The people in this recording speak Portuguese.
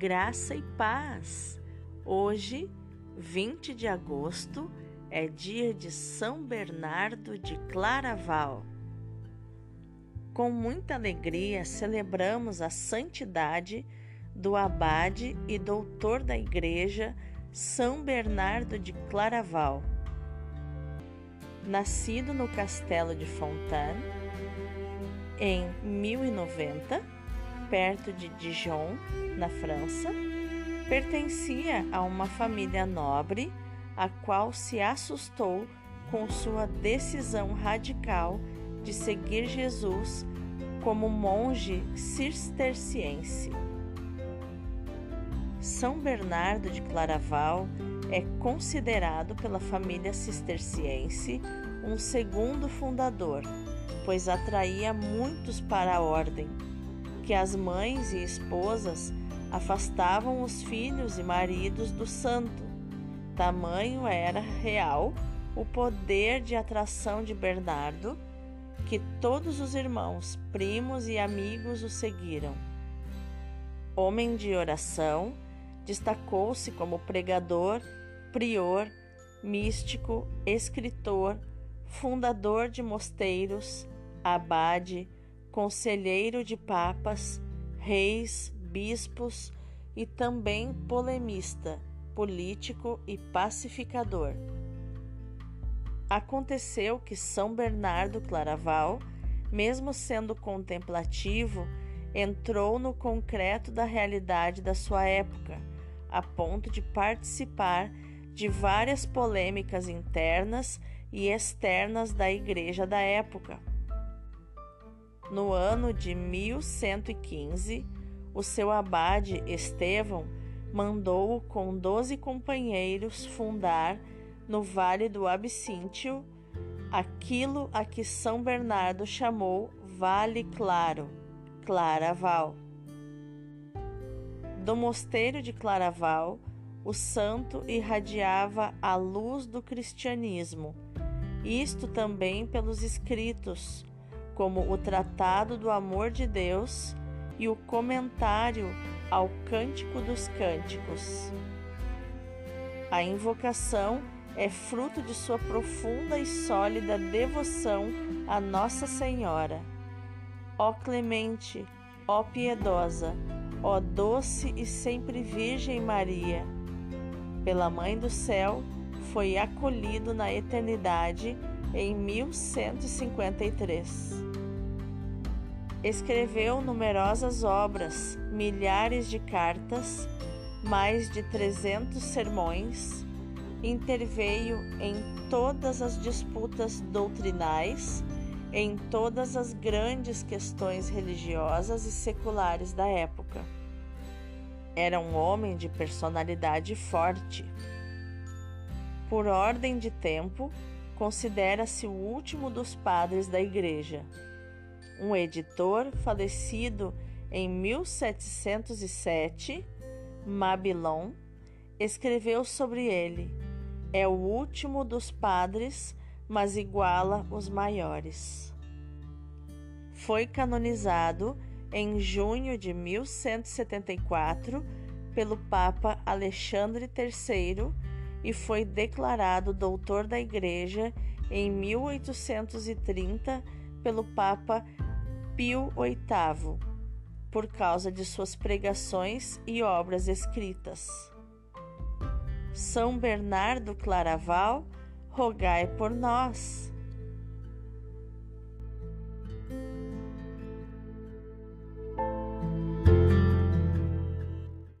graça e paz. Hoje, 20 de agosto, é dia de São Bernardo de Claraval. Com muita alegria celebramos a santidade do abade e doutor da Igreja São Bernardo de Claraval. Nascido no castelo de Fontaine em 1090, perto de Dijon, na França, pertencia a uma família nobre, a qual se assustou com sua decisão radical de seguir Jesus como monge cisterciense. São Bernardo de Claraval é considerado pela família cisterciense um segundo fundador, pois atraía muitos para a ordem que as mães e esposas afastavam os filhos e maridos do santo. Tamanho era real o poder de atração de Bernardo, que todos os irmãos, primos e amigos o seguiram. Homem de oração, destacou-se como pregador, prior, místico, escritor, fundador de mosteiros, abade, conselheiro de papas, reis, bispos e também polemista, político e pacificador. Aconteceu que São Bernardo Claraval, mesmo sendo contemplativo, entrou no concreto da realidade da sua época, a ponto de participar de várias polêmicas internas e externas da igreja da época no ano de 1115, o seu abade Estevão mandou-o com doze companheiros fundar no Vale do Absíntio aquilo a que São Bernardo chamou Vale Claro, Claraval. Do mosteiro de Claraval, o santo irradiava a luz do cristianismo, isto também pelos escritos, como o Tratado do Amor de Deus e o Comentário ao Cântico dos Cânticos. A invocação é fruto de sua profunda e sólida devoção a Nossa Senhora. Ó clemente, ó piedosa, ó doce e sempre Virgem Maria, pela Mãe do Céu, foi acolhido na eternidade em 1153. Escreveu numerosas obras, milhares de cartas, mais de 300 sermões, interveio em todas as disputas doutrinais, em todas as grandes questões religiosas e seculares da época. Era um homem de personalidade forte. Por ordem de tempo, considera-se o último dos padres da Igreja um editor falecido em 1707, Mabilon, escreveu sobre ele: é o último dos padres, mas iguala os maiores. Foi canonizado em junho de 1174 pelo Papa Alexandre III e foi declarado doutor da Igreja em 1830 pelo Papa Pio VIII, por causa de suas pregações e obras escritas. São Bernardo Claraval, rogai por nós.